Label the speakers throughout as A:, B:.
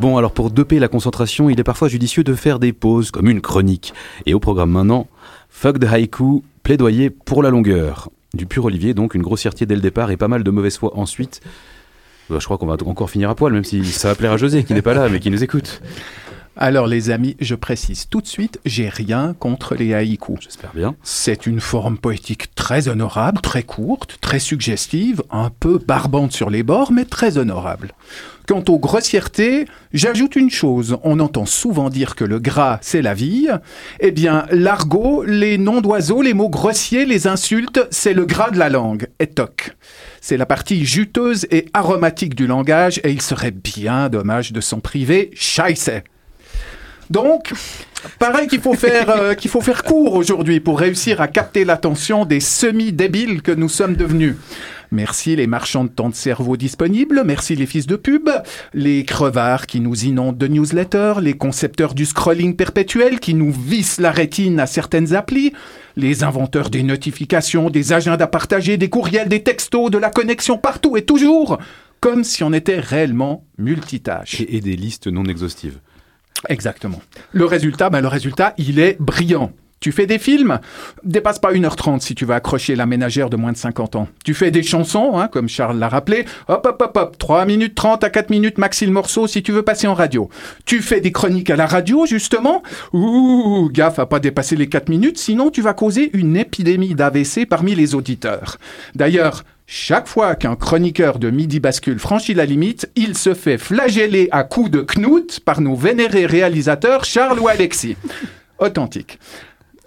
A: Bon, alors pour doper la concentration, il est parfois judicieux de faire des pauses, comme une chronique. Et au programme maintenant, Fuck the Haiku, plaidoyer pour la longueur. Du pur Olivier, donc une grossièreté dès le départ et pas mal de mauvaise foi ensuite. Bah, je crois qu'on va encore finir à poil, même si ça va plaire à José, qui n'est pas là, mais qui nous écoute.
B: Alors les amis, je précise tout de suite, j'ai rien contre les haïkus.
A: J'espère bien.
B: C'est une forme poétique très honorable, très courte, très suggestive, un peu barbante sur les bords, mais très honorable. Quant aux grossièretés, j'ajoute une chose. On entend souvent dire que le gras, c'est la vie. Eh bien, l'argot, les noms d'oiseaux, les mots grossiers, les insultes, c'est le gras de la langue. Et toc. C'est la partie juteuse et aromatique du langage et il serait bien dommage de s'en priver. Scheisse. Donc, pareil qu'il faut faire euh, qu'il faut faire court aujourd'hui pour réussir à capter l'attention des semi-débiles que nous sommes devenus. Merci les marchands de temps de cerveau disponibles, merci les fils de pub, les crevards qui nous inondent de newsletters, les concepteurs du scrolling perpétuel qui nous vissent la rétine à certaines applis, les inventeurs des notifications, des agendas partagés, des courriels, des textos, de la connexion partout et toujours, comme si on était réellement multitâche.
A: Et, et des listes non exhaustives.
B: Exactement. Le résultat, ben le résultat, il est brillant. Tu fais des films, dépasse pas 1h30 si tu vas accrocher la ménagère de moins de 50 ans. Tu fais des chansons, hein, comme Charles l'a rappelé, hop hop hop hop, 3 minutes 30 à 4 minutes maxi le morceau si tu veux passer en radio. Tu fais des chroniques à la radio, justement, ouh, gaffe à pas dépasser les 4 minutes, sinon tu vas causer une épidémie d'AVC parmi les auditeurs. D'ailleurs, chaque fois qu'un chroniqueur de Midi Bascule franchit la limite, il se fait flageller à coups de knout par nos vénérés réalisateurs Charles ou Alexis. Authentique.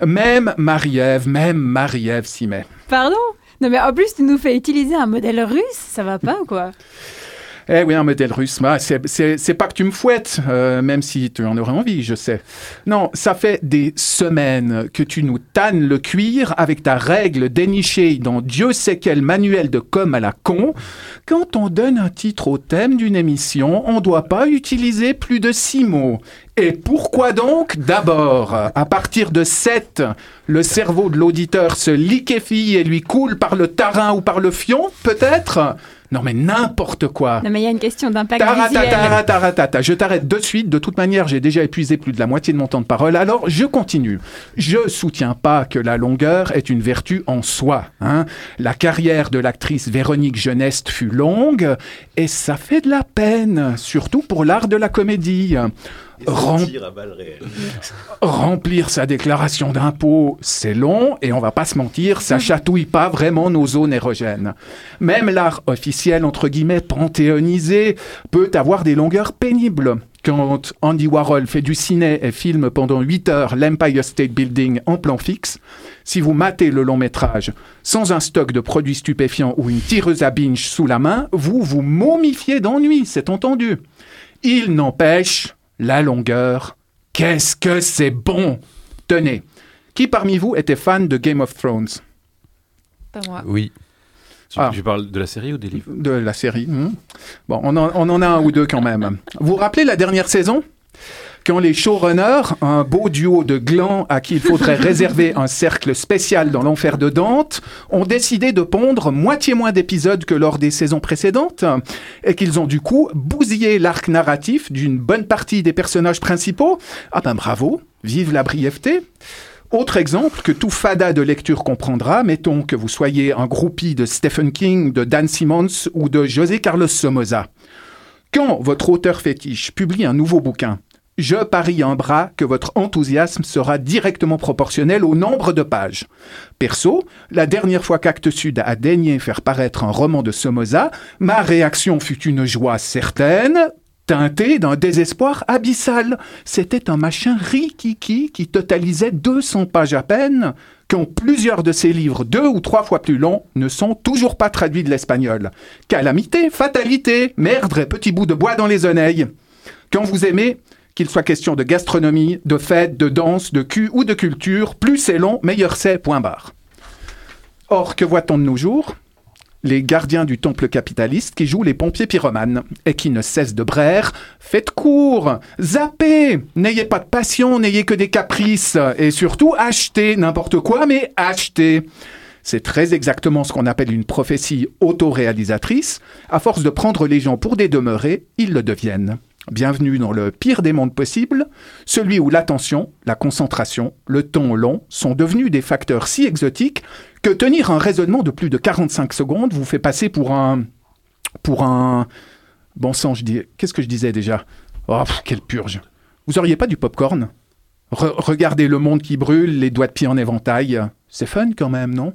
B: Même Marie-Ève, même Marie-Ève s'y met.
C: Pardon? Non mais en plus tu nous fais utiliser un modèle russe, ça va pas ou quoi?
B: Eh oui, un modèle russe, c'est- pas que tu me fouettes, euh, même si tu en aurais envie, je sais. Non, ça fait des semaines que tu nous tannes le cuir avec ta règle dénichée dans Dieu sait quel manuel de com à la con. Quand on donne un titre au thème d'une émission, on doit pas utiliser plus de six mots. Et pourquoi donc? D'abord, à partir de 7, le cerveau de l'auditeur se liquéfie et lui coule par le tarin ou par le fion, peut-être? Non mais n'importe quoi
C: Non mais il y a une question d'impact visuel.
B: Je t'arrête de suite. De toute manière, j'ai déjà épuisé plus de la moitié de mon temps de parole. Alors, je continue. Je soutiens pas que la longueur est une vertu en soi. hein. La carrière de l'actrice Véronique Geneste fut longue et ça fait de la peine, surtout pour l'art de la comédie. Rem- Remplir sa déclaration d'impôt, c'est long et on va pas se mentir, ça chatouille pas vraiment nos zones érogènes. Même l'art officiel, entre guillemets, panthéonisé, peut avoir des longueurs pénibles. Quand Andy Warhol fait du ciné et filme pendant 8 heures l'Empire State Building en plan fixe, si vous matez le long métrage sans un stock de produits stupéfiants ou une tireuse à binge sous la main, vous vous momifiez d'ennui, c'est entendu. Il n'empêche, la longueur, qu'est-ce que c'est bon Tenez, qui parmi vous était fan de Game of Thrones?
C: Pas moi.
A: Oui. Tu,
B: Ah.
A: tu parles de la série ou des livres?
B: De la série. hmm. Bon, on en, on en a un ou deux quand même. Vous vous rappelez la dernière saison? Quand les showrunners, un beau duo de glands à qui il faudrait réserver un cercle spécial dans l'enfer de Dante, ont décidé de pondre moitié moins d'épisodes que lors des saisons précédentes, et qu'ils ont du coup bousillé l'arc narratif d'une bonne partie des personnages principaux. Ah ben bravo, vive la brièveté. Autre exemple que tout fada de lecture comprendra, mettons que vous soyez un groupie de Stephen King, de Dan Simmons ou de José Carlos Somoza. Quand votre auteur fétiche publie un nouveau bouquin, je parie un bras que votre enthousiasme sera directement proportionnel au nombre de pages. Perso, la dernière fois qu'Actes Sud a daigné faire paraître un roman de Somoza, ma réaction fut une joie certaine, teintée d'un désespoir abyssal. C'était un machin rikiki qui totalisait 200 pages à peine, quand plusieurs de ces livres, deux ou trois fois plus longs, ne sont toujours pas traduits de l'espagnol. Calamité, fatalité, merde et petit bout de bois dans les oreilles. Quand vous aimez, qu'il soit question de gastronomie, de fête, de danse, de cul ou de culture, plus c'est long, meilleur c'est, point barre. Or, que voit-on de nos jours? Les gardiens du temple capitaliste qui jouent les pompiers pyromanes et qui ne cessent de braire Faites court Zappez N'ayez pas de passion, n'ayez que des caprices et surtout achetez n'importe quoi, mais achetez C'est très exactement ce qu'on appelle une prophétie autoréalisatrice. À force de prendre les gens pour des demeurés, ils le deviennent. Bienvenue dans le pire des mondes possibles, celui où l'attention, la concentration, le ton long sont devenus des facteurs si exotiques que tenir un raisonnement de plus de 45 secondes vous fait passer pour un... pour un... Bon sang, je dis... Qu'est-ce que je disais déjà? Oh, quelle purge. Vous auriez pas du popcorn? Re- Regardez le monde qui brûle, les doigts de pied en éventail. C'est fun quand même, non?